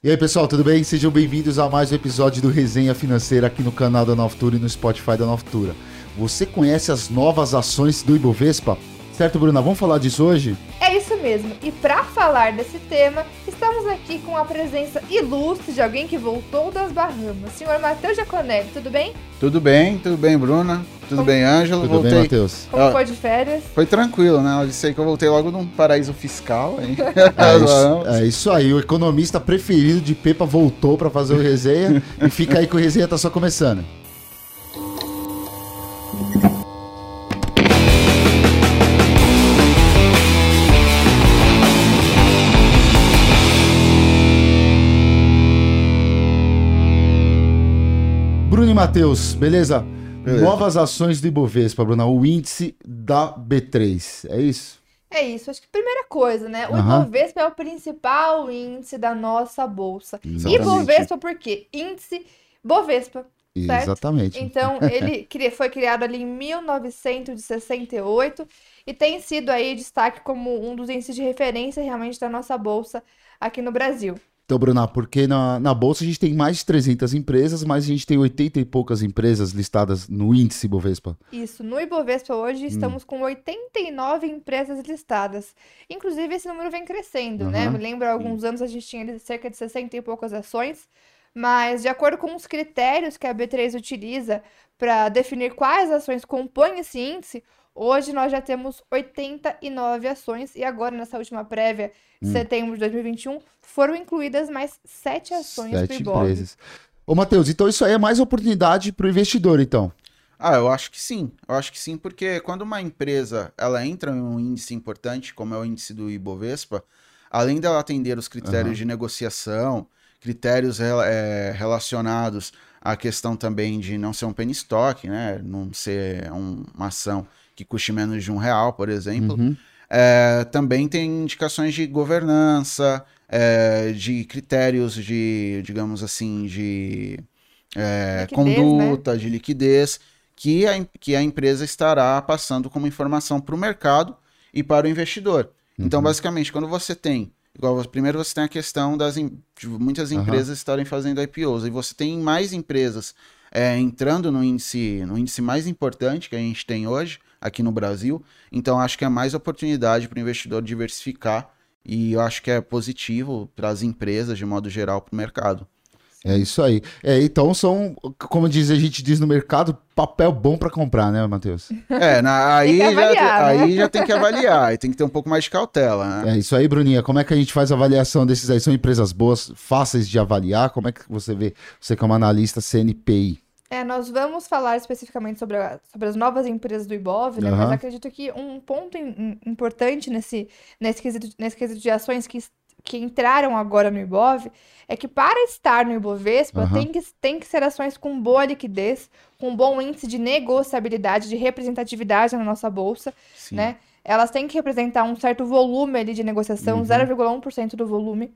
E aí, pessoal, tudo bem? Sejam bem-vindos a mais um episódio do Resenha Financeira aqui no canal da Novtura e no Spotify da Novtura. Você conhece as novas ações do Ibovespa? Certo, Bruna? Vamos falar disso hoje? É isso mesmo. E para falar desse tema, estamos aqui com a presença ilustre de alguém que voltou das Bahamas. Senhor Matheus Jaconelli, tudo bem? Tudo bem, tudo bem, Bruna. Tudo Como... bem, Ângelo. Tudo voltei. bem, Matheus. Como ah, foi de férias? Foi tranquilo, né? Eu disse que eu voltei logo num paraíso fiscal. Hein? É, isso, é isso aí. O economista preferido de Pepa voltou para fazer o resenha e fica aí que o resenha tá só começando. Matheus, beleza? beleza? Novas ações do Ibovespa, Bruna, o índice da B3, é isso? É isso, acho que primeira coisa, né? O uhum. Ibovespa é o principal índice da nossa bolsa. Exatamente. Ibovespa por quê? Índice Bovespa. Certo? Exatamente. Então, ele foi criado ali em 1968 e tem sido aí destaque como um dos índices de referência realmente da nossa bolsa aqui no Brasil. Então, Bruna, porque na, na Bolsa a gente tem mais de 300 empresas, mas a gente tem 80 e poucas empresas listadas no índice Ibovespa. Isso, no Ibovespa hoje hum. estamos com 89 empresas listadas. Inclusive, esse número vem crescendo, uhum. né? Me lembro, há alguns anos a gente tinha cerca de 60 e poucas ações, mas de acordo com os critérios que a B3 utiliza para definir quais ações compõem esse índice, Hoje nós já temos 89 ações e agora, nessa última prévia, de hum. setembro de 2021, foram incluídas mais sete ações sete pro empresas. Ô, Matheus, então isso aí é mais oportunidade para o investidor, então? Ah, eu acho que sim. Eu acho que sim, porque quando uma empresa ela entra em um índice importante, como é o índice do Ibovespa, além dela atender os critérios uhum. de negociação, critérios é, relacionados à questão também de não ser um penny stock, né? Não ser um, uma ação que custe menos de um real, por exemplo. Uhum. É, também tem indicações de governança, é, de critérios de, digamos assim, de é, liquidez, conduta, né? de liquidez, que a, que a empresa estará passando como informação para o mercado e para o investidor. Então, uhum. Então, basicamente, quando você tem Igual, primeiro você tem a questão das de muitas empresas uhum. estarem fazendo IPOs, e você tem mais empresas é, entrando no índice, no índice mais importante que a gente tem hoje, aqui no Brasil. Então acho que é mais oportunidade para o investidor diversificar e eu acho que é positivo para as empresas, de modo geral, para o mercado. É isso aí. É, então são, como diz, a gente diz no mercado, papel bom para comprar, né, Matheus? É, na, aí, avaliar, já, né? aí já tem que avaliar, aí tem que ter um pouco mais de cautela, né? É isso aí, Bruninha. Como é que a gente faz a avaliação desses aí? São empresas boas, fáceis de avaliar? Como é que você vê, você como analista CNPI? É, nós vamos falar especificamente sobre, a, sobre as novas empresas do Ibov, né? Uhum. Mas acredito que um ponto in, importante nesse, nesse, quesito, nesse quesito de ações que, que entraram agora no Ibov é que para estar no Ibovespa uhum. tem, que, tem que ser ações com boa liquidez, com bom índice de negociabilidade, de representatividade na nossa bolsa, Sim. né? Elas têm que representar um certo volume ali de negociação, uhum. 0,1% do volume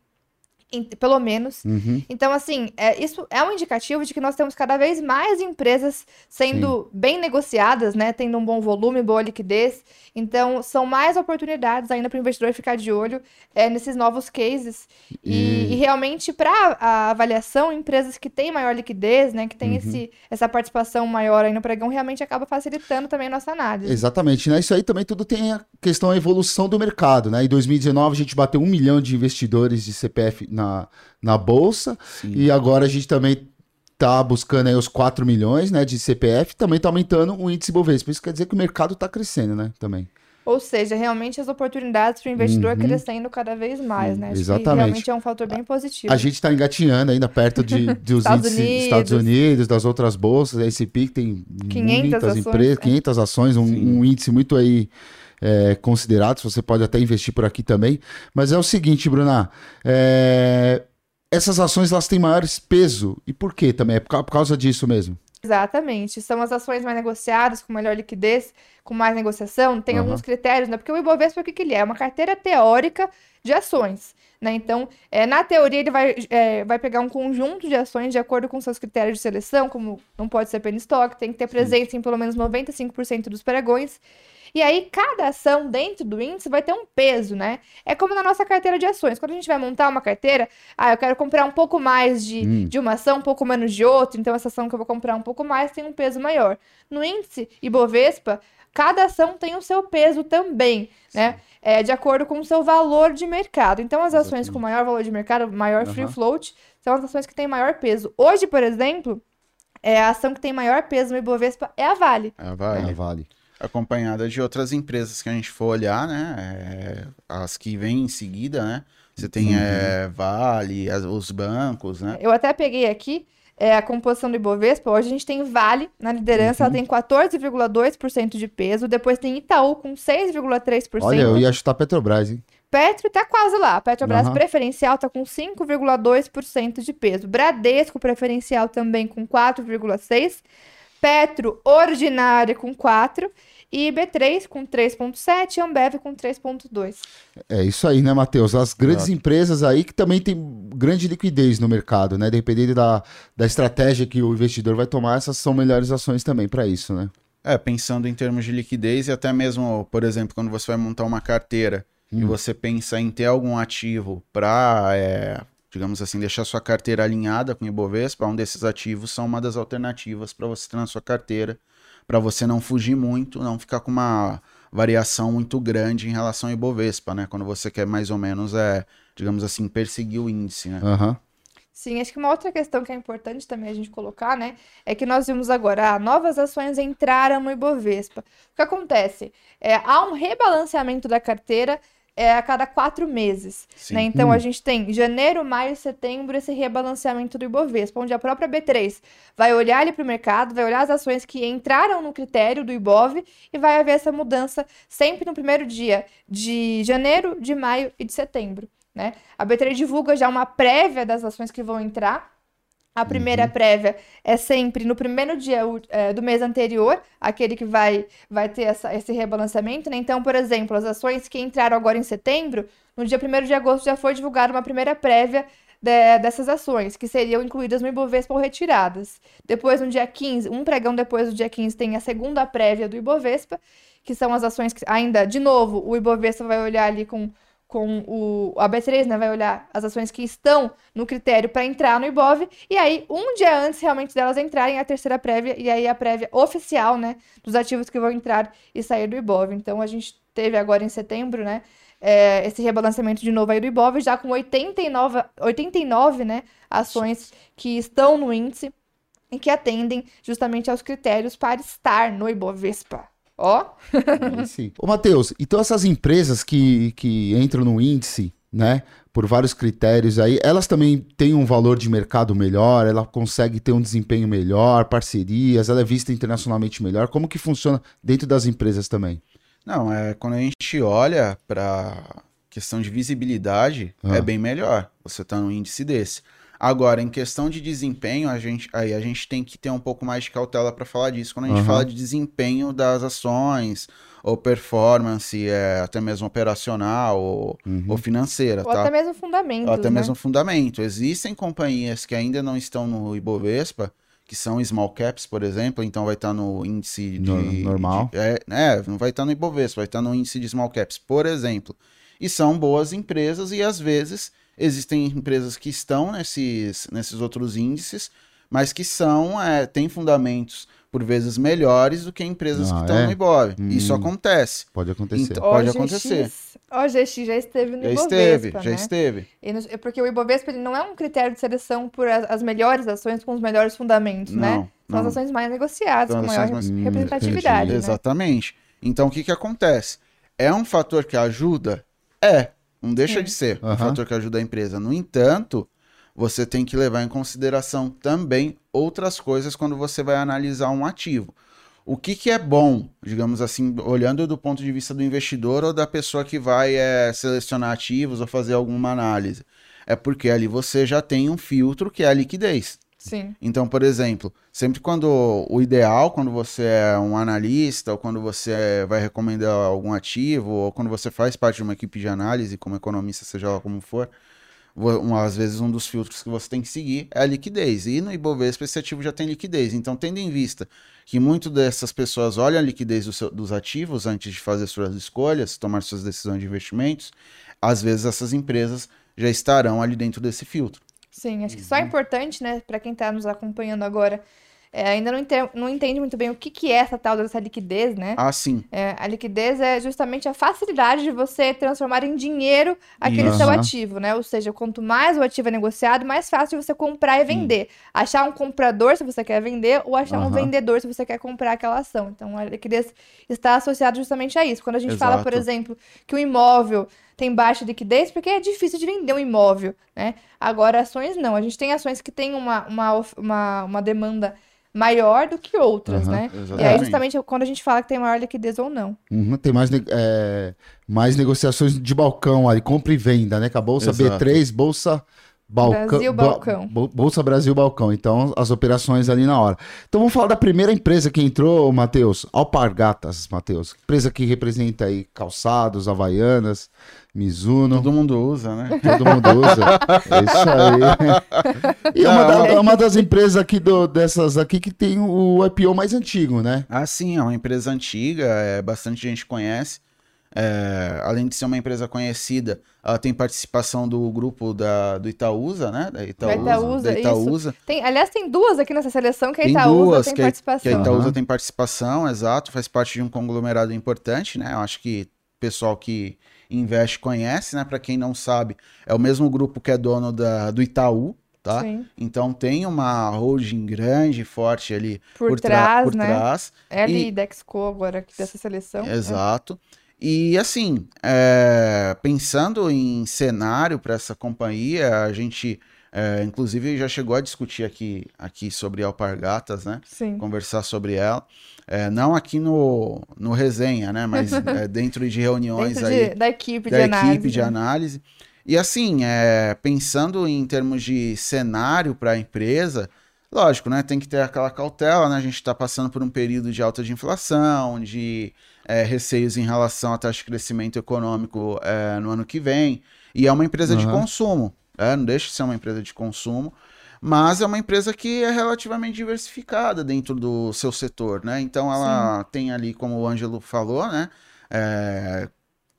pelo menos. Uhum. Então, assim, é, isso é um indicativo de que nós temos cada vez mais empresas sendo Sim. bem negociadas, né? Tendo um bom volume, boa liquidez. Então, são mais oportunidades ainda para o investidor ficar de olho é, nesses novos cases. E, e... e realmente, para a avaliação, empresas que têm maior liquidez, né? Que tem uhum. esse, essa participação maior aí no pregão, realmente acaba facilitando também a nossa análise. Exatamente, né? Isso aí também tudo tem a questão da evolução do mercado, né? Em 2019, a gente bateu um milhão de investidores de CPF na na, na bolsa. Sim. E agora a gente também está buscando aí os 4 milhões né, de CPF, também está aumentando o índice Bovespa. Isso quer dizer que o mercado está crescendo, né? Também. Ou seja, realmente as oportunidades para o investidor uhum. crescendo cada vez mais, né? Acho Exatamente. realmente é um fator bem positivo. A gente está engatinhando ainda perto de, dos Estados índices dos Estados Unidos, das outras bolsas. A S&P tem 500 muitas ações, empresas, 500 é. ações, um, um, índice muito aí é, considerados, você pode até investir por aqui também. Mas é o seguinte, Bruna, é, essas ações elas têm maiores peso. E por quê também? É por causa disso mesmo? Exatamente. São as ações mais negociadas, com melhor liquidez, com mais negociação. Tem uhum. alguns critérios, né? Porque o Ibovespa, o que, que ele é? É uma carteira teórica de ações. Né? Então, é, na teoria, ele vai, é, vai pegar um conjunto de ações de acordo com seus critérios de seleção, como não pode ser penny stock, tem que ter presença Sim. em pelo menos 95% dos pregões. E aí, cada ação dentro do índice vai ter um peso, né? É como na nossa carteira de ações. Quando a gente vai montar uma carteira, ah, eu quero comprar um pouco mais de, hum. de uma ação, um pouco menos de outra, então essa ação que eu vou comprar um pouco mais tem um peso maior. No índice Ibovespa, cada ação tem o seu peso também, né? É, de acordo com o seu valor de mercado. Então, as ações com maior valor de mercado, maior free float, são as ações que têm maior peso. Hoje, por exemplo, é, a ação que tem maior peso no Ibovespa é a Vale. É a Vale. É a Vale. Acompanhada de outras empresas que a gente for olhar, né? É, as que vêm em seguida, né? Você tem uhum. é, Vale, as, os bancos, né? Eu até peguei aqui é, a composição do Ibovespa, hoje a gente tem Vale na liderança, uhum. ela tem 14,2% de peso, depois tem Itaú com 6,3%. Olha, eu ia chutar Petrobras, hein? Petro tá quase lá. Petrobras uhum. preferencial tá com 5,2% de peso. Bradesco preferencial também com 4,6%. Petro ordinária com 4%. E B3 com 3,7 e Ambev com 3,2. É isso aí, né, Matheus? As grandes Exato. empresas aí que também tem grande liquidez no mercado, né? Dependendo da, da estratégia que o investidor vai tomar, essas são melhores ações também para isso, né? É, pensando em termos de liquidez e até mesmo, por exemplo, quando você vai montar uma carteira hum. e você pensa em ter algum ativo para, é, digamos assim, deixar sua carteira alinhada com o Ibovespa, um desses ativos são uma das alternativas para você ter na sua carteira para você não fugir muito, não ficar com uma variação muito grande em relação ao Ibovespa, né? Quando você quer mais ou menos, é, digamos assim, perseguir o índice, né? Uhum. Sim, acho que uma outra questão que é importante também a gente colocar, né, é que nós vimos agora, ah, novas ações entraram no Ibovespa. O que acontece? É, há um rebalanceamento da carteira é a cada quatro meses. Né? Então hum. a gente tem janeiro, maio, setembro, esse rebalanceamento do Ibovespa, onde a própria B3 vai olhar ali para o mercado, vai olhar as ações que entraram no critério do Ibov e vai haver essa mudança sempre no primeiro dia de janeiro, de maio e de setembro. Né? A B3 divulga já uma prévia das ações que vão entrar a primeira uhum. prévia é sempre no primeiro dia é, do mês anterior, aquele que vai, vai ter essa, esse rebalanceamento, né? Então, por exemplo, as ações que entraram agora em setembro, no dia 1 de agosto já foi divulgada uma primeira prévia de, dessas ações, que seriam incluídas no Ibovespa ou retiradas. Depois, no dia 15, um pregão depois do dia 15, tem a segunda prévia do Ibovespa, que são as ações que ainda, de novo, o Ibovespa vai olhar ali com com o a B3, né, vai olhar as ações que estão no critério para entrar no IBOV, e aí um dia antes realmente delas entrarem a terceira prévia e aí a prévia oficial, né, dos ativos que vão entrar e sair do IBOV. Então a gente teve agora em setembro, né, é, esse rebalanceamento de novo aí do IBOV, já com 89, 89 né, ações que estão no índice e que atendem justamente aos critérios para estar no Ibovespa. Ó. Oh. Sim. Ô, Matheus, então essas empresas que, que entram no índice, né, por vários critérios aí, elas também têm um valor de mercado melhor, ela consegue ter um desempenho melhor, parcerias, ela é vista internacionalmente melhor. Como que funciona dentro das empresas também? Não, é quando a gente olha para questão de visibilidade, é ah. é bem melhor você tá num índice desse. Agora, em questão de desempenho, a gente, aí a gente tem que ter um pouco mais de cautela para falar disso. Quando a gente uhum. fala de desempenho das ações, ou performance, é, até mesmo operacional ou, uhum. ou financeira. Ou tá? até mesmo fundamento. Até né? mesmo fundamento. Existem companhias que ainda não estão no Ibovespa, que são small caps, por exemplo, então vai estar no índice de. Normal. De, é, é, não vai estar no Ibovespa, vai estar no índice de small caps, por exemplo. E são boas empresas e às vezes Existem empresas que estão nesses, nesses outros índices, mas que são, é, têm fundamentos por vezes melhores do que empresas ah, que estão é? no Ibov. Hum, Isso acontece. Pode acontecer. Então, pode OGX, acontecer. O OGX já esteve no já Ibovespa, esteve, né? Já esteve, é porque o Ibovespa ele não é um critério de seleção por as, as melhores ações com os melhores fundamentos, né? não, né? São não. as ações mais negociadas, São com maior mais... representatividade. Hum, né? Exatamente. Então, o que, que acontece? É um fator que ajuda? É. Não deixa Sim. de ser uhum. um fator que ajuda a empresa. No entanto, você tem que levar em consideração também outras coisas quando você vai analisar um ativo. O que, que é bom, digamos assim, olhando do ponto de vista do investidor ou da pessoa que vai é, selecionar ativos ou fazer alguma análise? É porque ali você já tem um filtro que é a liquidez. Sim. Então, por exemplo, sempre quando o ideal, quando você é um analista, ou quando você vai recomendar algum ativo, ou quando você faz parte de uma equipe de análise, como economista, seja lá como for, às vezes um dos filtros que você tem que seguir é a liquidez. E no Ibovespa esse ativo já tem liquidez. Então, tendo em vista que muito dessas pessoas olham a liquidez do seu, dos ativos antes de fazer suas escolhas, tomar suas decisões de investimentos, às vezes essas empresas já estarão ali dentro desse filtro. Sim, acho que só é importante, né, para quem está nos acompanhando agora, é, ainda não entende, não entende muito bem o que, que é essa tal dessa liquidez, né? Ah, sim. É, a liquidez é justamente a facilidade de você transformar em dinheiro aquele uhum. seu ativo, né? Ou seja, quanto mais o ativo é negociado, mais fácil de você comprar e vender. Sim. Achar um comprador se você quer vender, ou achar uhum. um vendedor se você quer comprar aquela ação. Então, a liquidez está associada justamente a isso. Quando a gente Exato. fala, por exemplo, que o imóvel tem baixa liquidez, porque é difícil de vender um imóvel, né? Agora, ações não. A gente tem ações que têm uma, uma, uma, uma demanda maior do que outras, uhum, né? Exatamente. E aí, justamente, quando a gente fala que tem maior liquidez ou não. Uhum, tem mais, é, mais negociações de balcão ali, compra e venda, né? Com a Bolsa Exato. B3, Bolsa Balcão, Brasil Balcão. Bolsa Brasil Balcão. Então, as operações ali na hora. Então, vamos falar da primeira empresa que entrou, Matheus. Alpargatas, Matheus. Empresa que representa aí calçados, havaianas, Mizuno. Todo mundo usa, né? Todo mundo usa. é isso aí. E é uma, da, uma, das empresas aqui do, dessas aqui que tem o IPO mais antigo, né? Ah, sim. É uma empresa antiga. É, bastante gente conhece. É, além de ser uma empresa conhecida, ela tem participação do grupo da, do Itaúsa, né? Da Itaúsa. Da Itaúsa, da Itaúsa. Tem, aliás, tem duas aqui nessa seleção que a Itaúsa tem, duas, tem que participação. Que a Itaúsa uhum. tem participação, exato. Faz parte de um conglomerado importante, né? Eu acho que o pessoal que investe conhece, né? Para quem não sabe, é o mesmo grupo que é dono da, do Itaú, tá? Sim. Então tem uma holding grande, forte ali por, por trás, por né? trás. É ali e... Dexco agora aqui dessa seleção. Exato. É. E assim, é, pensando em cenário para essa companhia, a gente é, inclusive já chegou a discutir aqui, aqui sobre Alpargatas, né? Sim. Conversar sobre ela. É, não aqui no, no resenha, né? Mas é, dentro de reuniões dentro aí. De, da equipe da de equipe análise. de análise. E assim, é, pensando em termos de cenário para a empresa, lógico, né? Tem que ter aquela cautela, né? A gente está passando por um período de alta de inflação, de é, receios em relação à taxa de crescimento econômico é, no ano que vem. E é uma empresa uhum. de consumo, é, não deixa de ser uma empresa de consumo, mas é uma empresa que é relativamente diversificada dentro do seu setor, né? Então ela Sim. tem ali, como o Ângelo falou, né? É,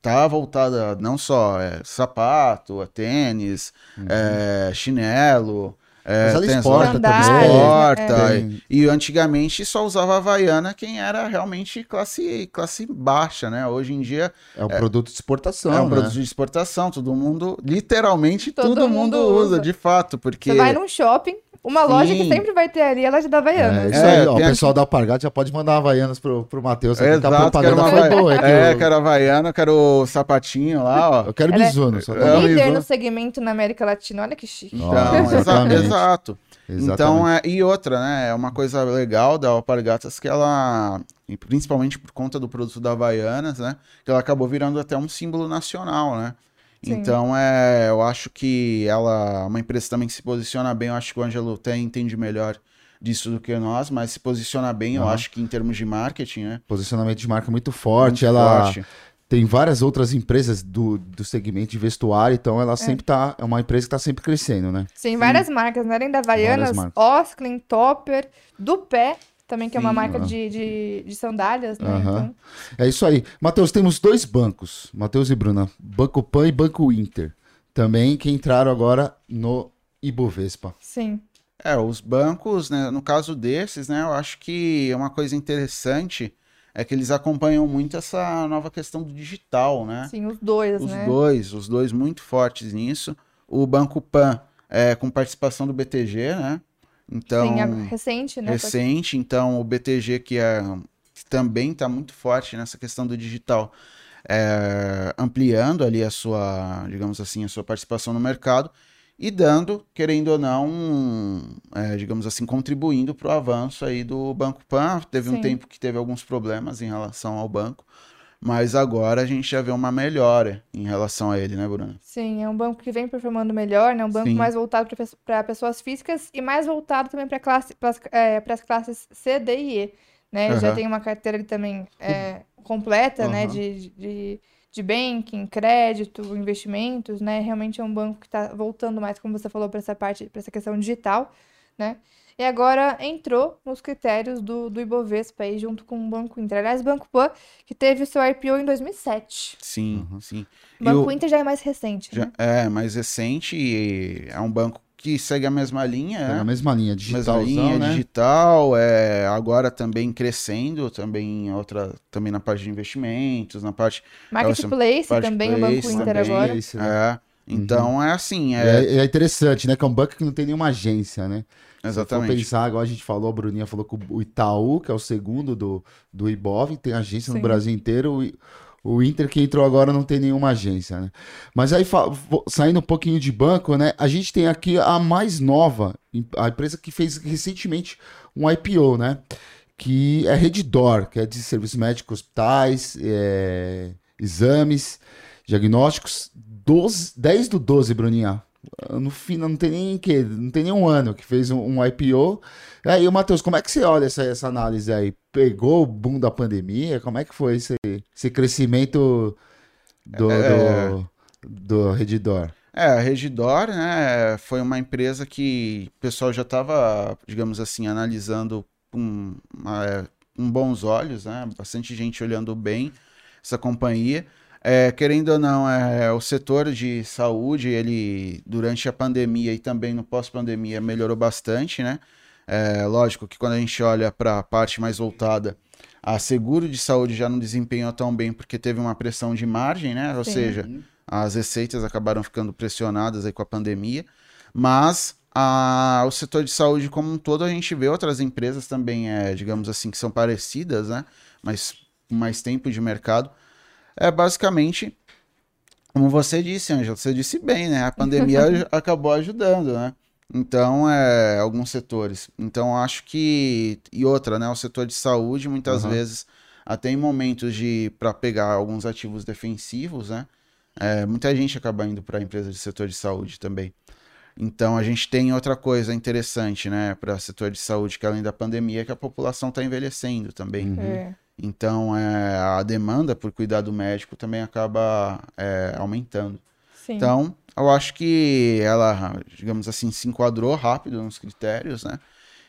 tá voltada não só é, sapato, é tênis, uhum. é, chinelo, é, Mas ela exporta também. Exporta. É. E antigamente só usava Havaiana quem era realmente classe, classe baixa, né? Hoje em dia. É um é, produto de exportação. É um né? produto de exportação. Todo mundo, literalmente, todo, todo mundo, mundo usa, de fato. Porque... Você vai num shopping, uma Sim. loja que sempre vai ter ali, ela já dá Havaianas. É, isso é, aí, ó, o pessoal aqui... da Alpargatas já pode mandar Havaianas pro, pro Matheus. É, exato, a propaganda uma... foi boa. É, é, quero Havaiana, quero sapatinho lá, ó. Eu quero ela Mizuno. É, líder no segmento na América Latina, olha que chique. Então, exato. Então, é, e outra, né? É uma coisa legal da Alpargatas que ela, principalmente por conta do produto da Havaianas, né? Que ela acabou virando até um símbolo nacional, né? Sim. Então, é, eu acho que ela é uma empresa também que se posiciona bem. Eu acho que o Ângelo até entende melhor disso do que nós, mas se posiciona bem, uhum. eu acho que em termos de marketing, né? Posicionamento de marca muito forte. Muito ela forte tem várias outras empresas do, do segmento de vestuário, então ela é. sempre tá. É uma empresa que está sempre crescendo, né? Sim, várias Sim. marcas, né? Além da Havaianas, Osklin, Topper, do pé, também, que Sim, é uma marca de, de, de, sandálias, né? Então... É isso aí. Matheus, temos dois bancos, Matheus e Bruna, Banco Pan e Banco Inter, também que entraram agora no Ibovespa. Sim. É, os bancos, né, no caso desses, né, eu acho que é uma coisa interessante é que eles acompanham muito essa nova questão do digital, né? Sim, os dois, os né? Os dois, os dois muito fortes nisso. O Banco Pan é com participação do BTG, né? Então, Sim, é recente, né? Recente, então o BTG que, é, que também está muito forte nessa questão do digital, é, ampliando ali a sua, digamos assim, a sua participação no mercado e dando, querendo ou não, é, digamos assim, contribuindo para o avanço aí do Banco Pan. Teve Sim. um tempo que teve alguns problemas em relação ao banco, mas agora a gente já vê uma melhora em relação a ele, né, Bruna? Sim, é um banco que vem performando melhor, né? Um banco Sim. mais voltado para pessoas físicas e mais voltado também para classe, é, as classes C, D e E, né? Uhum. Já tem uma carteira ali também é, completa, uhum. né, de, de de banking, crédito, investimentos, né? Realmente é um banco que está voltando mais, como você falou, para essa parte, para essa questão digital, né? E agora entrou nos critérios do, do Ibovespa aí, junto com o Banco Inter. Aliás, o Banco Pan, que teve o seu IPO em 2007. Sim, uhum. sim. O Banco o... Inter já é mais recente, já, né? É, mais recente e é um banco que segue a mesma linha. Segue é? a mesma linha, digital. Mesma linha, né? digital, é, agora também crescendo, também outra, também na parte de investimentos, na parte... Marketplace é, também, o Banco Inter também, agora. Né? É, então uhum. é assim... É... é... É, interessante, né? Que é um banco que não tem nenhuma agência, né? Exatamente. Se pensar, agora a gente falou, a Bruninha falou que o Itaú, que é o segundo do, do Ibov, tem agência Sim. no Brasil inteiro. O Inter que entrou agora não tem nenhuma agência, né? Mas aí, saindo um pouquinho de banco, né? A gente tem aqui a mais nova, a empresa que fez recentemente um IPO, né? Que é Redditor, que é de serviços médicos, hospitais, é, exames, diagnósticos. 12, 10 do 12, Bruninha. No fim, não tem nem que, não tem nem um ano que fez um, um IPO. E aí, Matheus, como é que você olha essa, essa análise aí? Pegou o boom da pandemia? Como é que foi esse, esse crescimento do, é... do, do Redditor? É, a Regidor, né, foi uma empresa que o pessoal já estava, digamos assim, analisando com, é, com bons olhos, né, bastante gente olhando bem essa companhia. É, querendo ou não, é, o setor de saúde, ele durante a pandemia e também no pós-pandemia melhorou bastante, né? É, lógico que quando a gente olha para a parte mais voltada, a seguro de saúde já não desempenhou tão bem porque teve uma pressão de margem, né? Ou Sim. seja, as receitas acabaram ficando pressionadas aí com a pandemia, mas a, o setor de saúde como um todo a gente vê outras empresas também, é, digamos assim, que são parecidas, né? Mas com mais tempo de mercado é basicamente, como você disse, Ângela, você disse bem, né? A pandemia acabou ajudando, né? Então, é, alguns setores. Então, acho que. E outra, né? O setor de saúde, muitas uhum. vezes, até em momentos de para pegar alguns ativos defensivos, né? É, muita gente acaba indo para a empresa de setor de saúde também. Então, a gente tem outra coisa interessante, né, para o setor de saúde, que além da pandemia, é que a população está envelhecendo também. Uhum. É. Então, é, a demanda por cuidado médico também acaba é, aumentando. Sim. Então, eu acho que ela, digamos assim, se enquadrou rápido nos critérios, né?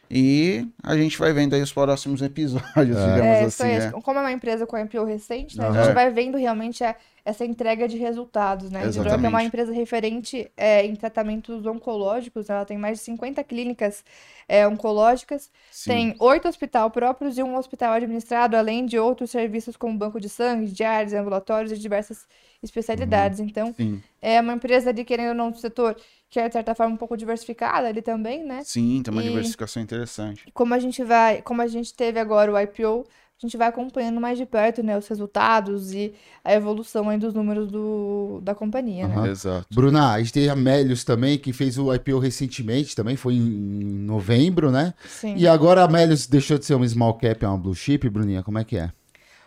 E a gente vai vendo aí os próximos episódios, é. digamos é, assim. Né? Como é uma empresa com IPO recente, né? Uhum. A gente vai vendo realmente a, essa entrega de resultados, né? Exatamente. A Hidroc é uma empresa referente é, em tratamentos oncológicos, ela tem mais de 50 clínicas é, oncológicas, Sim. tem oito hospitais próprios e um hospital administrado, além de outros serviços como banco de sangue, diários, ambulatórios e diversas especialidades. Uhum. Então, Sim. é uma empresa de, querendo ou não, do setor que é, de certa forma, um pouco diversificada ali também, né? Sim, tem uma e diversificação interessante. Como a gente vai, como a gente teve agora o IPO, a gente vai acompanhando mais de perto, né, os resultados e a evolução aí dos números do, da companhia, uhum. né? Exato. Bruna, a gente tem a Melius também, que fez o IPO recentemente, também foi em novembro, né? Sim. E agora a Melius deixou de ser uma small cap, é uma blue chip, Bruninha, como é que é?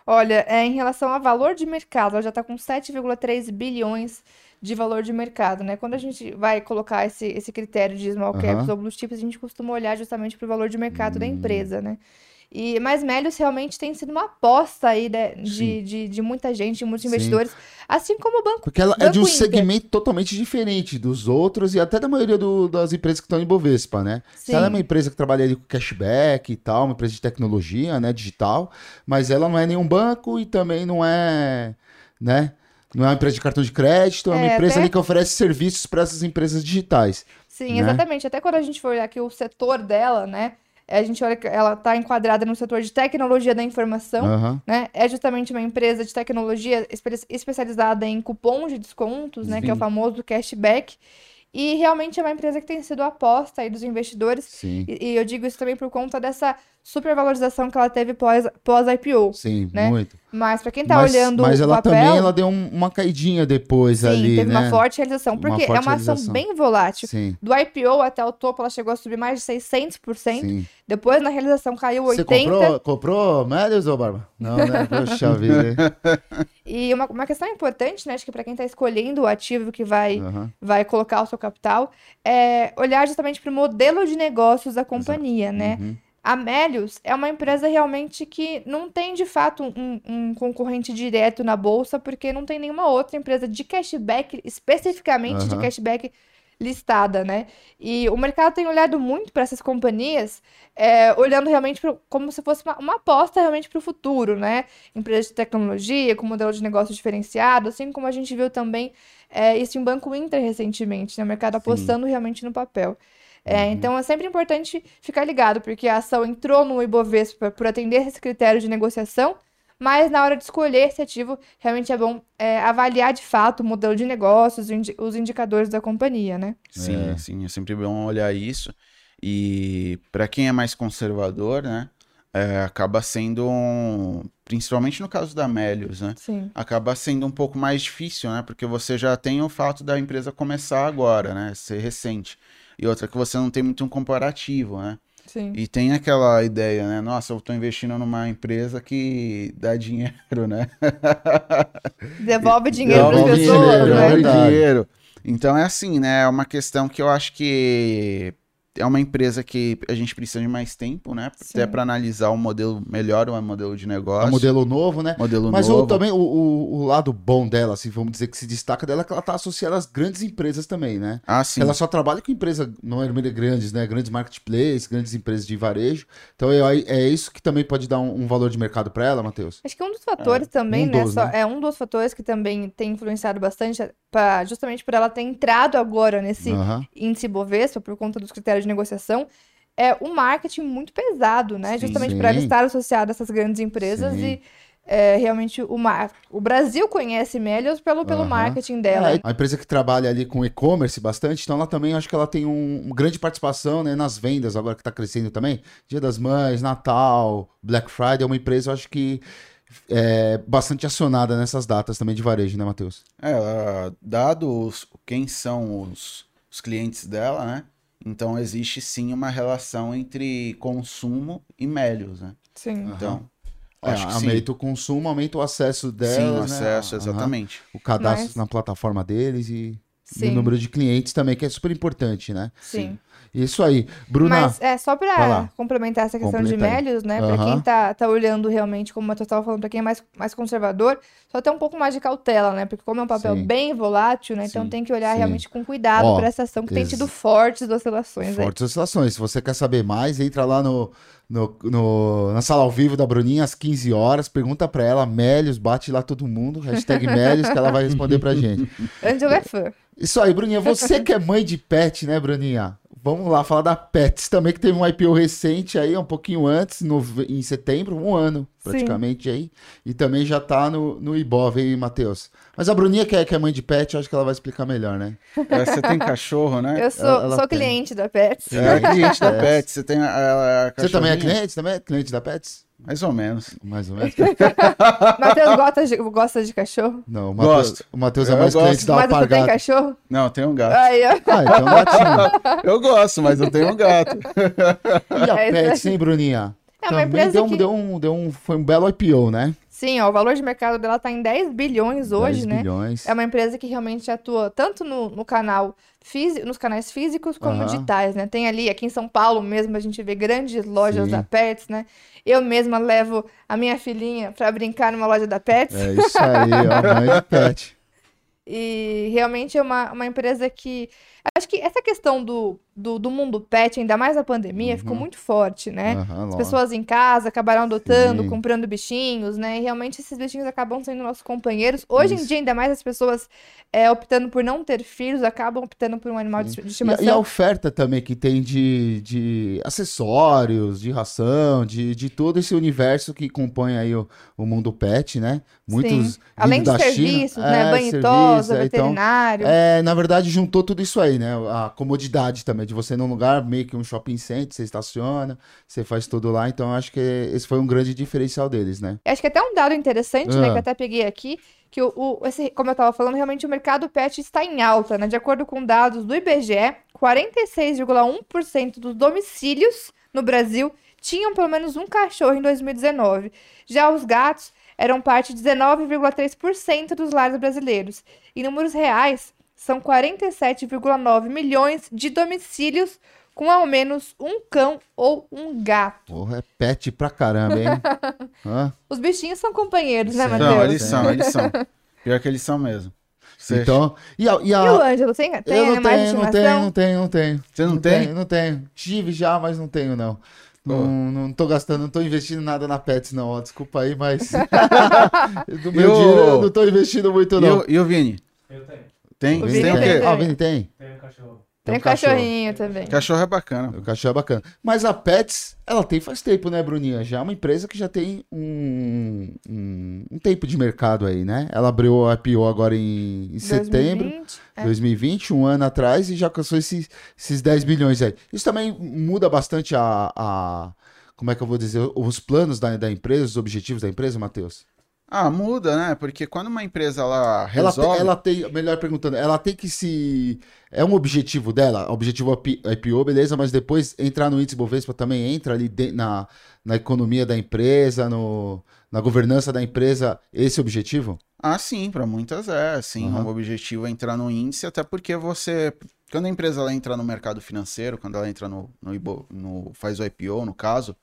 Olha, é, em relação a valor de mercado, ela já está com 7,3 bilhões de valor de mercado, né? Quando a gente vai colocar esse, esse critério de small caps uhum. ou blue chips, a gente costuma olhar justamente para o valor de mercado hum. da empresa, né? E, mas Melios realmente tem sido uma aposta aí de, de, de, de, muita gente, de muitos Sim. investidores, assim como o Banco Porque ela banco é de um Inter. segmento totalmente diferente dos outros e até da maioria do, das empresas que estão em Bovespa, né? Sim. Ela é uma empresa que trabalha ali com cashback e tal, uma empresa de tecnologia, né, digital, mas ela não é nenhum banco e também não é, né? Não é uma empresa de cartão de crédito, é uma é, empresa até... ali que oferece serviços para essas empresas digitais. Sim, né? exatamente. Até quando a gente for olhar aqui o setor dela, né? A gente olha que ela está enquadrada no setor de tecnologia da informação, uhum. né? É justamente uma empresa de tecnologia espe especializada em cupons de descontos, né? Que é o famoso cashback. E realmente é uma empresa que tem sido aposta aí dos investidores. E, e, eu digo isso também por conta dessa supervalorização que ela teve pós-IPO. Pós Sim, né? muito. Mas para quem tá mas, olhando Mas ela papel, também ela deu um, uma caidinha depois sim, ali, teve né? uma forte realização, porque uma é uma ação bem volátil. Sim. Do IPO até o topo ela chegou a subir mais de 600%. Sim. Depois na realização caiu 80%. Você comprou, comprou Médios ou Barba? Não, né? Poxa vida. e uma, uma questão importante, né? Acho que para quem tá escolhendo o ativo que vai, uhum. vai colocar o seu capital, é olhar justamente para o modelo de negócios da companhia, Exato. né? Uhum A Melius é uma empresa realmente que não tem de fato um, um, concorrente direto na bolsa, porque não tem nenhuma outra empresa de cashback, especificamente uhum. de cashback listada, né? E o mercado tem olhado muito para essas companhias, é, olhando realmente pro, como se fosse uma, uma aposta realmente para o futuro, né? Empresas de tecnologia, com modelo de negócio diferenciado, assim como a gente viu também é, isso em Banco Inter recentemente, né? O mercado apostando Sim. realmente no papel. É, uhum. Então é sempre importante ficar ligado, porque a ação entrou no Ibovespa por atender esse critério de negociação, mas na hora de escolher esse ativo, realmente é bom é, avaliar de fato o modelo de negócios, os indicadores da companhia, né? Sim, é. sim, é sempre bom olhar isso. E para quem é mais conservador, né? É, acaba sendo um, principalmente no caso da Melius, né? Sim. Acaba sendo um pouco mais difícil, né? Porque você já tem o fato da empresa começar agora, né? Ser recente. E outra que você não tem muito um comparativo, né? Sim. E tem aquela ideia, né? Nossa, eu estou investindo numa empresa que dá dinheiro, né? Devolve dinheiro para as pessoas, dinheiro, né? Devolve dinheiro. Então é assim, né? É uma questão que eu acho que é uma empresa que a gente precisa de mais tempo, né? Sim. Até para analisar o um modelo melhor, um modelo de negócio. Um modelo novo, né? Modelo Mas novo. Mas também o, o, o, lado bom dela, assim, vamos dizer que se destaca dela, é que ela está associada às grandes empresas também, né? Ah, sim. Ela só trabalha com empresas, não é grandes, né? Grandes marketplaces, grandes empresas de varejo. Então é, é isso que também pode dar um, um valor de mercado para ela, Matheus? Acho que um dos fatores é. também, um né, dos, né? É um dos fatores que também tem influenciado bastante, pra, justamente por ela ter entrado agora nesse uhum. índice Bovespa, por conta dos critérios de negociação é um marketing muito pesado, né? Sim, Justamente para estar associado a essas grandes empresas sim. e é, realmente o, mar... o Brasil conhece Melios pelo, pelo uhum. marketing dela. É, a empresa que trabalha ali com e-commerce bastante, então ela também acho que ela tem um, uma grande participação né, nas vendas, agora que está crescendo também. Dia das Mães, Natal, Black Friday, é uma empresa, eu acho que é bastante acionada nessas datas também de varejo, né, Matheus? É, dados quem são os, os clientes dela, né? Então existe sim uma relação entre consumo e Melios, né? Sim. Então, é, aumenta o consumo, aumenta o acesso delas, Sim, o né? acesso, né? exatamente. Uhum. O cadastro Mas... na plataforma deles e, e, o número de clientes também, que é super importante, né? Sim. Isso aí. Bruna. Mas é só para complementar essa questão de médios, né? Uhum. Para quem tá, tá olhando realmente, como eu estava falando, para quem é mais, mais conservador, só ter um pouco mais de cautela, né? Porque como é um papel Sim. bem volátil, né? Então Sim. tem que olhar Sim. realmente com cuidado para essa ação que tem tido fortes oscilações. Fortes aí. oscilações. Se você quer saber mais, entra lá no, no, no, na sala ao vivo da Bruninha às 15 horas, pergunta para ela, Mélios, bate lá todo mundo, hashtag Mélios, que ela vai responder pra gente. Angela é fã. Isso aí, Bruninha. Você que é mãe de pet, né, Bruninha? Vamos lá falar da Pets também, que teve um IPO recente aí, um pouquinho antes, no, em setembro, um ano praticamente Sim. aí. E também já tá no, no Ibov, hein, Matheus? Mas a Bruninha, que é, que é mãe de pet, acho que ela vai explicar melhor, né? É, você tem cachorro, né? Eu sou, ela, ela sou cliente da Pets. É, cliente da Pets. Você tem a, a Você também é cliente? Também é cliente da Pets? Mais ou menos. Mais ou menos. Matheus gosta de, gosta de cachorro? Não, o Matheus, o Matheus é mais eu cliente gosto. da Mas você tem cachorro? Não, eu tenho um gato. Aí, ó. Ah, então é gatinho. eu gosto, mas eu tenho um gato. E a é Pets, hein, Bruninha? É uma Também deu, que... deu, um, deu um, foi um belo IPO, né? Sim, ó, o valor de mercado dela está em 10 bilhões hoje, 10 né? Bilhões. É uma empresa que realmente atua tanto no, no canal físico, nos canais físicos como uhum. digitais, né? Tem ali, aqui em São Paulo mesmo, a gente vê grandes lojas Sim. da Pets, né? Eu mesma levo a minha filhinha para brincar numa loja da Pets. É isso aí, ó, mãe de pet. E realmente é uma, uma empresa que. Acho que essa questão do, do, do mundo pet, ainda mais na pandemia, uhum. ficou muito forte, né? Uhum, As pessoas em casa acabaram adotando, Sim. comprando bichinhos, né? E realmente esses bichinhos acabam sendo nossos companheiros. Hoje Isso. em dia, ainda mais as pessoas é, optando por não ter filhos, acabam optando por um animal de, de estimação. E, e, a oferta também que tem de, de acessórios, de ração, de, de todo esse universo que compõe aí o, o mundo pet, né? Muitos. Sim. Além de serviços, China, né? É, Banho é, então, veterinário. Então, é, na verdade, juntou tudo isso aí, né? A comodidade também de você num lugar, meio que um shopping center, você estaciona, você faz tudo lá. Então, acho que esse foi um grande diferencial deles, né? Acho que até um dado interessante, né, ah. né, que eu até peguei aqui, que o, o esse, como eu estava falando, realmente o mercado pet está em alta, né? De acordo com dados do IBGE, 46,1% dos domicílios no Brasil tinham pelo menos um cachorro em 2019. Já os gatos eram parte de 19,3% dos lares brasileiros. Em números reais, são 47,9 milhões de domicílios com ao menos um cão ou um gato. Porra, é pet pra caramba, hein? Os bichinhos são companheiros, né, Matheus? Não, eles são, eles são. Pior que eles são mesmo. Então, e, a, e, a... e o Ângelo, tem, tem eu não tenho, não tenho, não tenho, não tenho. Você não, não tem? Tenho, não tenho. Tive já, mas não tenho, não. Não, não tô gastando, não tô investindo nada na Pets, não. Ó, desculpa aí, mas. Do meu dinheiro eu não tô investindo muito, não. E o Vini? Eu tenho. Tem? O Vini tem o quê? Ah, o Vini tem? Tem um cachorro. Tem, um cachorrinho também. Cachorro é bacana. O cachorro é bacana. Mas a Pets, ela tem faz tempo, né, Bruninha? Já é uma empresa que já tem um, um, um tempo de mercado aí, né? Ela abriu a IPO agora em, em 2020, setembro de é. 2020, um ano atrás, e já alcançou esses, esses 10 bilhões aí. Isso também muda bastante a, a como é que eu vou dizer, os planos da, da empresa, os objetivos da empresa, Matheus? Ah, muda, né? Porque quando uma empresa ela resolve... Ela, ela tem, melhor perguntando, ela tem que se... É um objetivo dela, objetivo IPO, beleza, mas depois entrar no índice Bovespa também entra ali de, na, na economia da empresa, no, na governança da empresa, esse objetivo? Ah, sim, para muitas é, sim, uhum. o objetivo é entrar no índice, até porque você... Quando a empresa ela entra no mercado financeiro, quando ela entra no, no, no faz o IPO, no caso,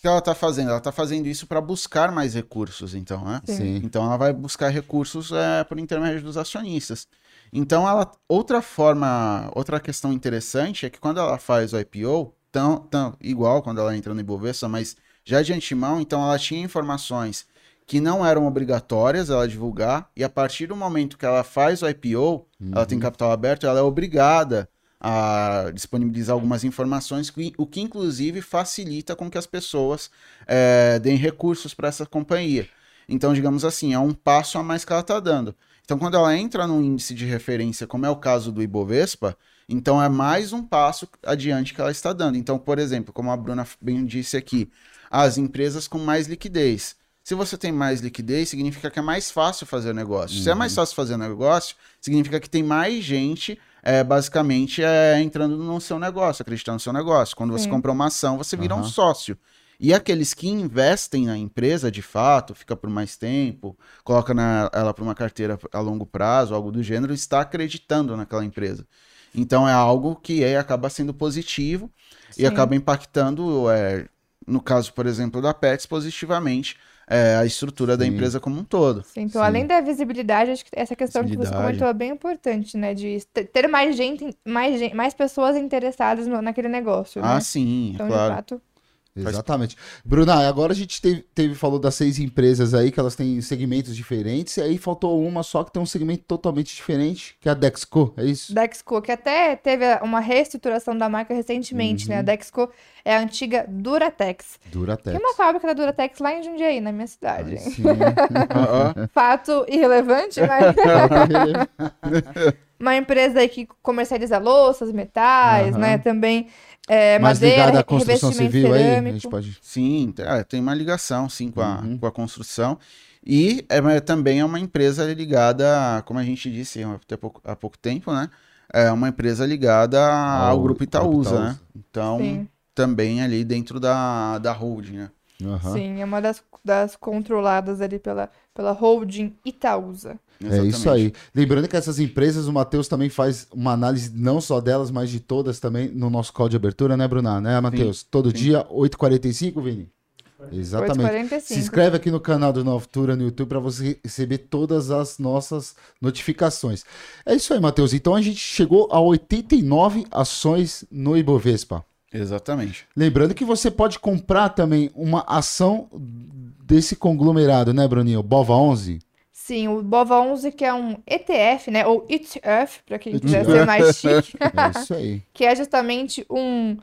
que ela está fazendo? Ela está fazendo isso para buscar mais recursos, então, né? Sim. Então ela vai buscar recursos é, por intermédio dos acionistas. Então, ela, outra forma, outra questão interessante é que quando ela faz o IPO, tão, tão, igual quando ela entra no Ibovespa, mas já de antemão, então ela tinha informações que não eram obrigatórias ela divulgar, e a partir do momento que ela faz o IPO, uhum. ela tem uhum. capital aberto, ela é obrigada a disponibilizar algumas informações, o que inclusive facilita com que as pessoas é, deem recursos para essa companhia. Então, digamos assim, é um passo a mais que ela está dando. Então, quando ela entra num índice de referência, como é o caso do Ibovespa, então é mais um passo adiante que ela está dando. Então, por exemplo, como a Bruna bem disse aqui, as empresas com mais liquidez. Se você tem mais liquidez, significa que é mais fácil fazer negócio. Uhum. Se é mais uhum. fácil fazer negócio, significa que tem mais gente é, basicamente é entrando no seu negócio, acreditando no seu negócio. Quando você Sim. compra uma ação, você vira uhum. um sócio. E aqueles que investem na empresa de fato, fica por mais tempo, coloca na, ela para uma carteira a longo prazo, algo do gênero, está acreditando naquela empresa. Então é algo que é, acaba sendo positivo Sim. e acaba impactando, é, no caso, por exemplo, da Pets, positivamente é, a estrutura Sim. da empresa como um todo. Sim, então, Sim. além da visibilidade, acho que essa questão que você comentou é bem importante, né? De ter mais gente, mais, gente, mais pessoas interessadas no, naquele negócio. Ah, né? sim, então, claro. De fato, Exatamente. Bruna, agora a gente teve, teve, falou das seis empresas aí, que elas têm segmentos diferentes, e aí faltou uma só que tem um segmento totalmente diferente, que é a Dexco, é isso? Dexco, que até teve uma reestruturação da marca recentemente, uhum. né? A uhum. Dexco é a antiga Duratex. Duratex. Que é uma fábrica da Duratex lá em Jundiaí, na minha cidade. Ai, Fato irrelevante, mas... uma empresa aí que comercializa louças, metais, uhum. né? Também é, Mais madeira, ligada à construção civil aí? A gente pode... Sim, é, tem uma ligação, sim, com a, uhum. com a construção. E é, também é uma empresa ligada, como a gente disse até pouco, há pouco tempo, né? É uma empresa ligada ao, ao Grupo Itaúsa, Itaúsa, né? Então, sim. também ali dentro da, da holding, né? Uhum. Sim, é uma das, das controladas ali pela, pela holding Itaúsa. Exatamente. É isso aí. Lembrando que essas empresas, o Matheus também faz uma análise não só delas, mas de todas também no nosso call de abertura, né, Bruna? Né, Matheus? Todo sim. dia, 8h45, Vini? Exatamente. 8h45. Se inscreve aqui no canal do Novtura no YouTube para você receber todas as nossas notificações. É isso aí, Matheus. Então a gente chegou a 89 ações no Ibovespa. Exatamente. Lembrando que você pode comprar também uma ação desse conglomerado, né, Bruninho? Bova 11? Sim, o BOVA11, que é um ETF, né? Ou ETF, para quem quiser ser mais chique. é isso aí. que é justamente um,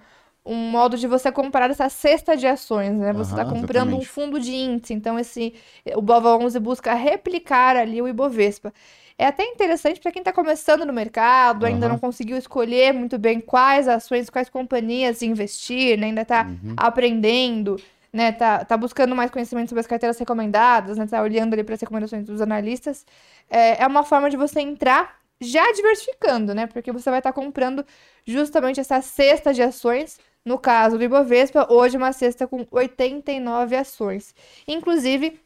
um modo de você comprar essa cesta de ações, né? Você está comprando exatamente. um fundo de índice. Então, esse, o BOVA11 busca replicar ali o Ibovespa. É até interessante para quem está começando no mercado, uhum. ainda não conseguiu escolher muito bem quais ações, quais companhias investir, né? ainda está uhum. aprendendo né, tá, tá buscando mais conhecimento sobre as carteiras recomendadas, né, tá olhando ali para as recomendações dos analistas, é, é uma forma de você entrar já diversificando, né, porque você vai estar tá comprando justamente essa cesta de ações, no caso do Ibovespa, hoje uma cesta com 89 ações. Inclusive,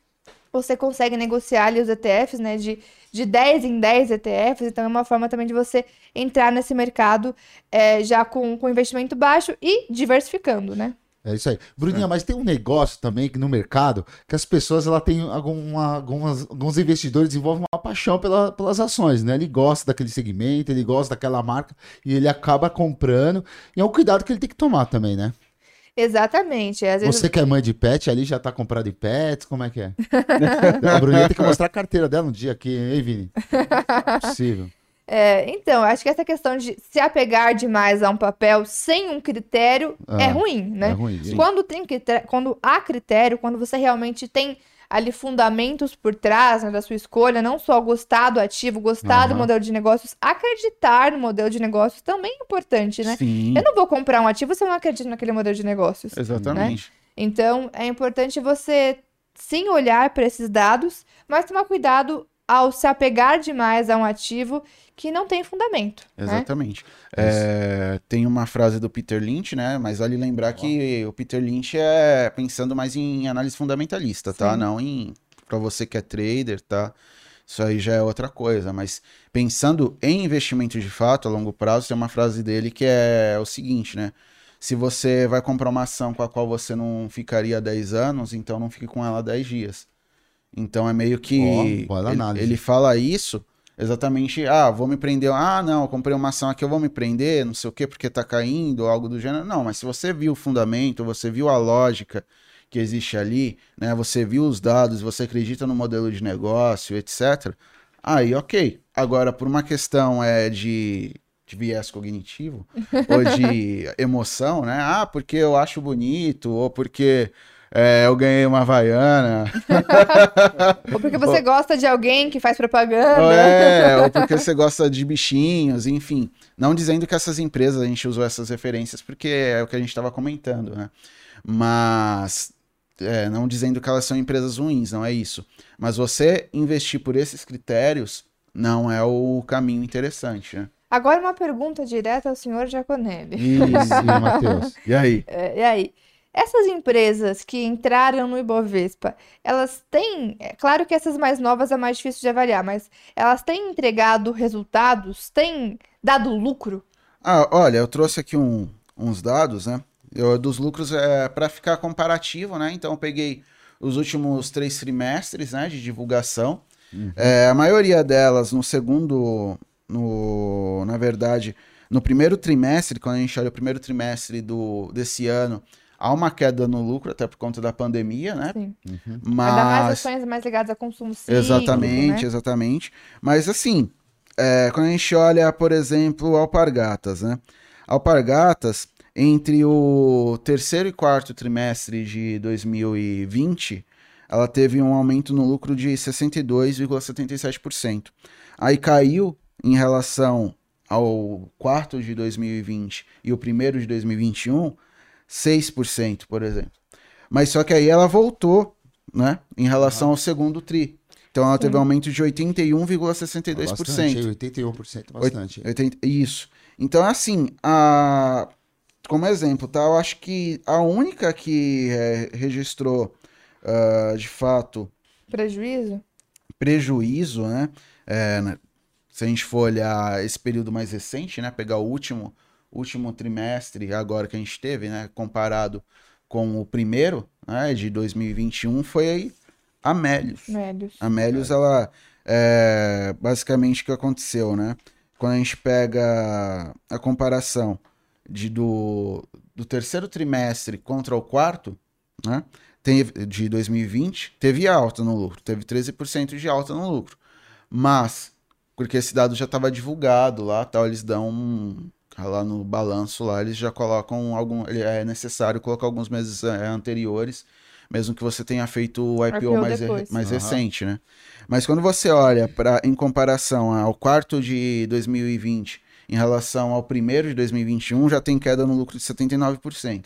você consegue negociar ali os ETFs, né, de, de 10 em 10 ETFs, então é uma forma também de você entrar nesse mercado é, já com, com investimento baixo e diversificando, né? É isso aí. Bruninha, é. mas tem um negócio também que no mercado que as pessoas ela tem alguma, algumas, alguns investidores desenvolvem uma paixão pela, pelas ações, né? Ele gosta daquele segmento, ele gosta daquela marca e ele acaba comprando. E é um cuidado que ele tem que tomar também, né? Exatamente. Às vezes... Você que é mãe de pet, ali já tá comprado em pets, como é que é? a Bruninha tem que mostrar a carteira dela um dia aqui, hein, Vini? Não é possível. É, então, acho que essa questão de se apegar demais a um papel sem um critério é ah, é ruim, né? É ruim, quando, tem quando há critério, quando você realmente tem ali fundamentos por trás né, da sua escolha, não só gostar do ativo, gostar uhum. do modelo de negócios, acreditar no modelo de negócios também é importante, né? Sim. Eu não vou comprar um ativo se eu não acredito naquele modelo de negócios. Exatamente. Né? Então, é importante você sim olhar para esses dados, mas tomar cuidado ao se apegar demais a um ativo que não tem fundamento. Né? Exatamente. Né? É, tem uma frase do Peter Lynch, né? Mas vale lembrar que o Peter Lynch é pensando mais em análise fundamentalista, tá? Sim. Não em para você que é trader, tá? Isso aí já é outra coisa, mas pensando em investimento de fato a longo prazo, tem uma frase dele que é o seguinte, né? Se você vai comprar uma ação com a qual você não ficaria 10 anos, então não fique com ela 10 dias. Então é meio que. Oh, ele, ele, fala isso exatamente. Ah, vou me prender. Ah, não, eu comprei uma ação aqui, eu vou me prender, não sei o quê, porque tá caindo, algo do gênero. Não, mas se você viu o fundamento, você viu a lógica que existe ali, né? Você viu os dados, você acredita no modelo de negócio, etc. Aí, ok. Agora, por uma questão é de de viés cognitivo ou de emoção, né? Ah, porque eu acho bonito, ou porque é, eu ganhei uma Havaiana. ou porque você ou... gosta de alguém que faz propaganda. É, ou porque você gosta de bichinhos, enfim. Não dizendo que essas empresas, a gente usou essas referências porque é o que a gente estava comentando, né? Mas é, não dizendo que elas são empresas ruins, não é isso. Mas você investir por esses critérios não é o caminho interessante, né? Agora uma pergunta direta ao senhor Giaconelli. Isso, Matheus. E aí? É, e aí? Essas empresas que entraram no Ibovespa, elas têm. É claro que essas mais novas é mais difícil de avaliar, mas elas têm entregado resultados? Têm dado lucro? Ah, olha, eu trouxe aqui um, uns dados, né? Eu, dos lucros é para ficar comparativo, né? Então eu peguei os últimos três trimestres né, de divulgação. Uhum. É, a maioria delas no segundo. No, na verdade, no primeiro trimestre, quando a gente olha o primeiro trimestre do, desse ano, Há uma queda no lucro, até por conta da pandemia, né? Sim. Uhum. Mas... Ainda mais ações mais ligadas a consumo cíclico, Exatamente, né? exatamente. Mas assim, é, quando a gente olha, por exemplo, Alpargatas, né? Alpargatas, entre o terceiro e quarto trimestre de 2020, ela teve um aumento no lucro de 62,77%. Aí caiu em relação ao quarto de 2020 e o primeiro de 2021 6%, por exemplo. Mas só que aí ela voltou, né, em relação uhum. ao segundo tri. Então ela teve um aumento de 81,62%. Bastante, 81%, bastante. 80, isso. Então, assim, a, como exemplo, tá? Eu acho que a única que é, registrou, uh, de fato... Prejuízo? Prejuízo, né? É, né? Se a gente for olhar esse período mais recente, né? Pegar o último último trimestre agora que a gente teve, né, comparado com o primeiro, né, de 2021, foi aí a Melius. Melius. A Melius, ela, é, basicamente o que aconteceu, né, quando a gente pega a comparação de do, do terceiro trimestre contra o quarto, né, teve, de 2020, teve alta no lucro, teve 13% de alta no lucro. Mas, porque esse dado já estava divulgado lá, tal, eles dão um, lá no balanço lá eles já colocam algum é necessário colocar alguns meses é, anteriores mesmo que você tenha feito o IPO, IPO mais, mais uhum. recente, né? Mas quando você olha para em comparação ao quarto de 2020 em relação ao primeiro de 2021, já tem queda no lucro de 79%.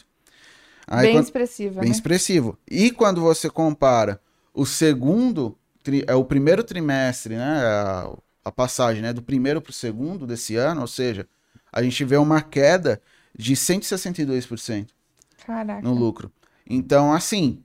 Aí, bem quando, expressivo, Bem né? expressivo. E quando você compara o segundo, tri, é o primeiro trimestre, né? A, a passagem né, do primeiro para o segundo desse ano, ou seja, a gente vê uma queda de 162% Caraca. no lucro. Então, assim,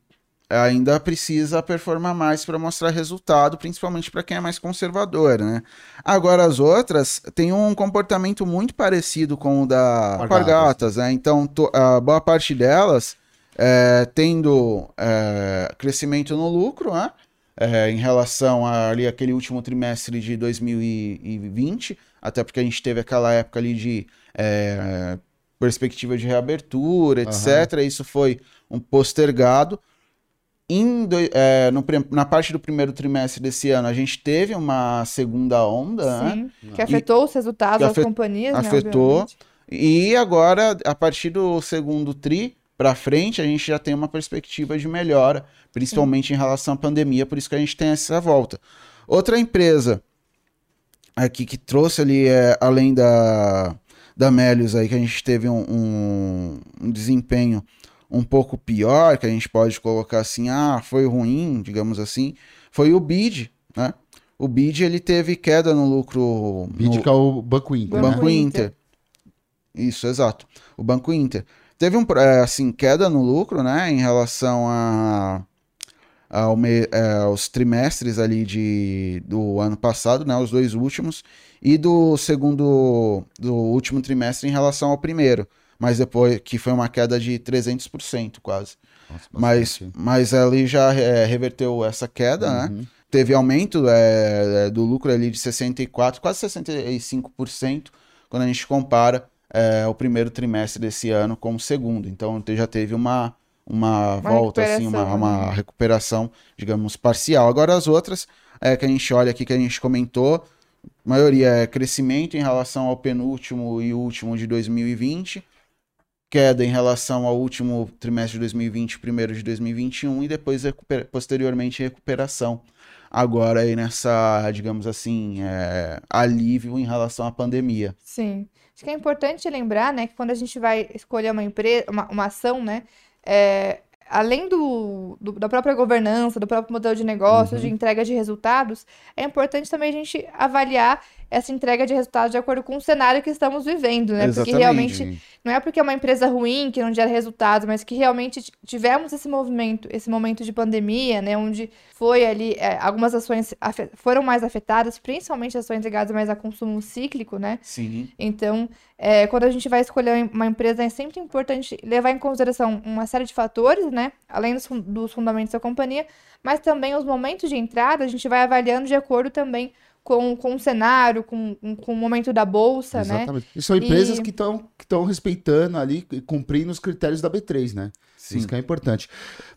ainda precisa performar mais para mostrar resultado, principalmente para quem é mais conservador, né? Agora as outras têm um comportamento muito parecido com o da Pargatas, né? Então a boa parte delas é, tendo é, crescimento no lucro, né? É, em relação a, ali aquele último trimestre de 2020, até porque a gente teve aquela época ali de é, perspectiva de reabertura, etc. Uhum. Isso foi um postergado. Do, é, no, na parte do primeiro trimestre desse ano, a gente teve uma segunda onda, né? Sim, né? que afetou e, os resultados das companhias, né, Afetou. Né, e agora, a partir do segundo tri para frente, a gente já tem uma perspectiva de melhora, principalmente Sim. em relação à pandemia, por isso que a gente tem essa volta. Outra empresa aqui que trouxe ali, é, além da, da Melius aí, que a gente teve um, um, um, desempenho um pouco pior, que a gente pode colocar assim, ah, foi ruim, digamos assim, foi o BID, né? O BID, ele teve queda no lucro... BID no... que é o Banco Inter, o Banco né? Inter. Isso, exato. O Banco Inter. Teve, um, é, assim, queda no lucro, né, em relação a ao me, é, aos trimestres ali de, do ano passado, né, os dois últimos, e do segundo, do último trimestre em relação ao primeiro, mas depois que foi uma queda de 300% quase. Nossa, mas, mas ali já é, reverteu essa queda, né? uhum. né? Teve aumento é, é, do lucro ali de 64%, quase 65%, quando a gente compara é, o primeiro trimestre desse ano com o segundo. Então já teve uma, uma, uma volta, assim, uma, uma né? recuperação, digamos, parcial. Agora as outras é, que a gente olha aqui, que a gente comentou, a maioria é crescimento em relação ao penúltimo e último de 2020, queda em relação ao último trimestre de 2020, primeiro de 2021 e depois recupera posteriormente recuperação. Agora aí nessa, digamos assim, é, alívio em relação à pandemia. Sim. Acho que é importante lembrar, né, que quando a gente vai escolher uma empresa, uma, uma ação, né, é, além do, do, da própria governança, do próprio modelo de negócios, uhum. de entrega de resultados, é importante também a gente avaliar essa entrega de resultados de acordo com o cenário que estamos vivendo, né? Exatamente. Porque realmente não é porque é uma empresa ruim que não gera resultados, mas que realmente tivemos esse movimento, esse momento de pandemia, né? Onde foi ali, é, algumas ações foram mais afetadas, principalmente ações ligadas mais a consumo cíclico, né? Sim. Então, é, quando a gente vai escolher uma empresa, é sempre importante levar em consideração uma série de fatores, né? Além dos, dos fundamentos da companhia, mas também os momentos de entrada, a gente vai avaliando de acordo também com, com o cenário, com, com o momento da bolsa, Exatamente. né? Exatamente. E são empresas e... que estão que respeitando ali e cumprindo os critérios da B3, né? Sim. Isso que é importante.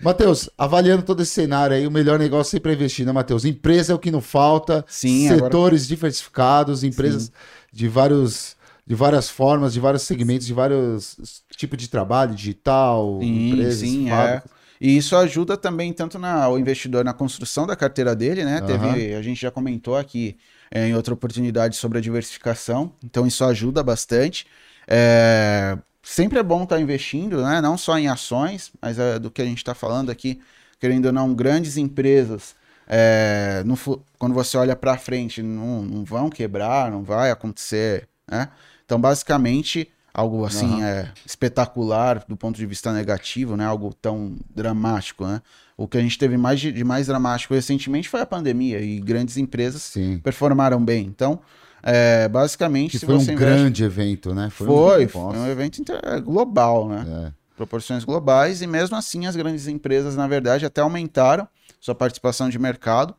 Matheus, avaliando todo esse cenário aí, o melhor negócio sempre é investir, né, Matheus? Empresa é o que não falta, Sim, setores agora... diversificados, empresas Sim. de vários de várias formas, de vários segmentos, de vários tipos de trabalho, digital, sim, empresas, sim, é. fábricas. É. E isso ajuda também tanto na, o investidor na construção da carteira dele, né? Uhum. Teve, a gente já comentou aqui é, em outra oportunidade sobre a diversificação, então isso ajuda bastante. É, sempre é bom estar tá investindo, né? Não só em ações, mas é, do que a gente está falando aqui, querendo ou não, grandes empresas. É, no, quando você olha para frente, não, não vão quebrar, não vai acontecer, né? Então, basicamente, algo assim uhum. é, espetacular do ponto de vista negativo, né? Algo tão dramático, né? O que a gente teve mais de, de mais dramático recentemente foi a pandemia e grandes empresas Sim. performaram bem. Então, é, basicamente, que foi um investe... grande evento, né? Foi, foi, um, foi um evento inter... global, né? É. Proporções globais e mesmo assim as grandes empresas, na verdade, até aumentaram sua participação de mercado.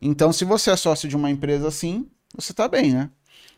Então, se você é sócio de uma empresa assim, você está bem, né?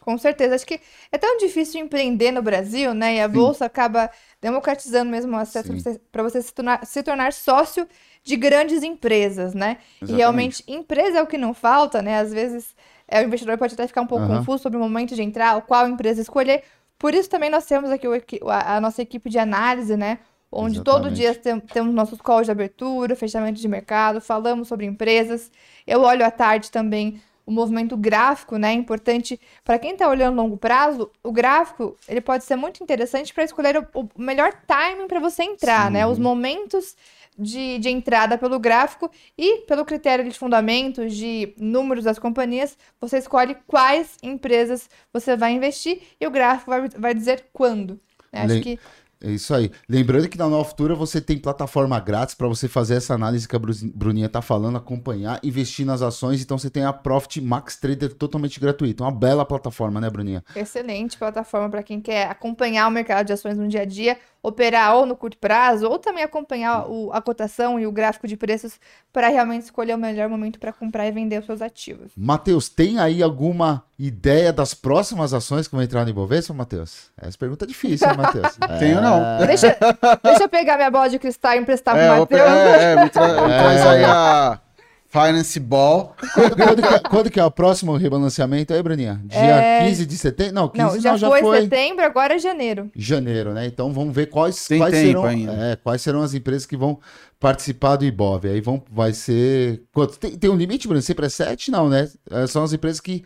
Com certeza. Acho que é tão difícil empreender no Brasil, né? E a Sim. Bolsa acaba democratizando mesmo o acesso para você, se, tornar, se tornar sócio de grandes empresas, né? Exatamente. E realmente, empresa é o que não falta, né? Às vezes é, o investidor pode até ficar um pouco uhum. confuso sobre o momento de entrar, qual empresa escolher. Por isso também nós temos aqui o, a, a nossa equipe de análise, né? Onde Exatamente. todo dia tem, temos nossos calls de abertura, fechamento de mercado, falamos sobre empresas. Eu olho à tarde também o movimento gráfico, né? É importante para quem está olhando longo prazo, o gráfico ele pode ser muito interessante para escolher o, o, melhor timing para você entrar, Sim. né? Os momentos de, de entrada pelo gráfico e pelo critério de fundamentos, de números das companhias, você escolhe quais empresas você vai investir e o gráfico vai, vai dizer quando. Né? Acho que É isso aí. Lembrando que na Nova Futura você tem plataforma grátis para você fazer essa análise que a Bruninha tá falando, acompanhar, investir nas ações. Então você tem a Profit Max Trader totalmente gratuito. Uma bela plataforma, né, Bruninha? Excelente plataforma para quem quer acompanhar o mercado de ações no dia a dia operar ou no curto prazo, ou também acompanhar o, a cotação e o gráfico de preços para realmente escolher o melhor momento para comprar e vender os seus ativos. Matheus, tem aí alguma ideia das próximas ações que vão entrar no Ibovespa, Matheus? Essa pergunta é difícil, hein, Matheus? é... Tenho não. Deixa, deixa eu pegar minha bola de cristal e emprestar é, pro Matheus. É, é, me tra... é. traz aí a Finance Ball. Quando, quando, que, é, quando, que, é o próximo rebalanceamento aí, Bruninha? Dia é... 15 de setembro? Não, 15 não, já, não, já foi, foi setembro, agora é janeiro. Janeiro, né? Então vamos ver quais, quais serão, é, quais serão as empresas que vão participar do Ibov. Aí vão, vai ser. Quanto? Tem, tem um limite, Bruno? Sempre é 7? Não, né? É, são as empresas que.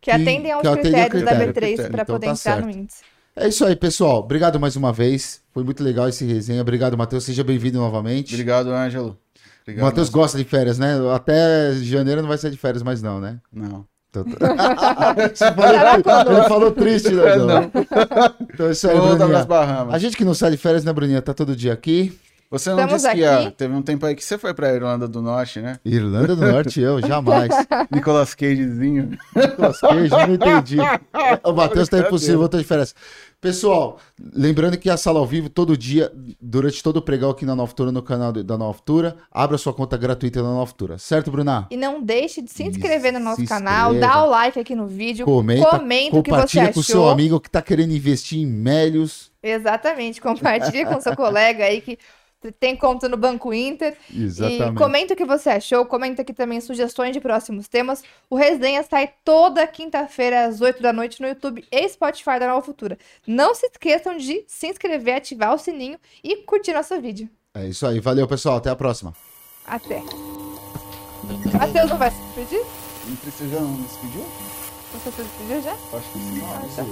Que, que atendem aos que critérios critério, da B3 para então, poder tá entrar certo. no índice. É isso aí, pessoal. Obrigado mais uma vez. Foi muito legal esse resenha. Obrigado, Matheus. Seja bem-vindo novamente. Obrigado, Ângelo. O Matheus gosta de férias, né? Até janeiro não vai ser de férias mais não, né? Não. Então, falou, ele falou triste, né? Não. Então isso aí, Bruninha. A gente que não sai de férias, né, Bruninha? Tá todo dia aqui. Você não Estamos disse que ia, teve um tempo aí que você foi pra Irlanda do Norte, né? Irlanda do Norte, eu, jamais. Nicolas Cagezinho. Nicolas Cage, não entendi. O Matheus tá impossível, de férias. Pessoal, lembrando que a sala ao vivo, todo dia, durante todo o pregão aqui na Nova no canal da Nova abra sua conta gratuita na Nova certo, Bruna? E não deixe de se inscrever no nosso canal, dá o like aqui no vídeo, comenta, comenta o que você achou. com o seu amigo que está querendo investir em Melios. Exatamente, compartilhe com seu colega aí que tem conta no Banco Inter. Exatamente. E comenta o que você achou, comenta aqui também sugestões de próximos temas. O Resenha sai toda quinta-feira às 8 da noite no YouTube e Spotify da Nova Futura. Não se esqueçam de se inscrever, ativar o sininho e curtir nosso vídeo. É isso aí. Valeu, pessoal. Até a próxima. Até. Matheus não vai se despedir? Não precisa, não me despediu? Você se despediu já? Acho que sim. Ah, tá.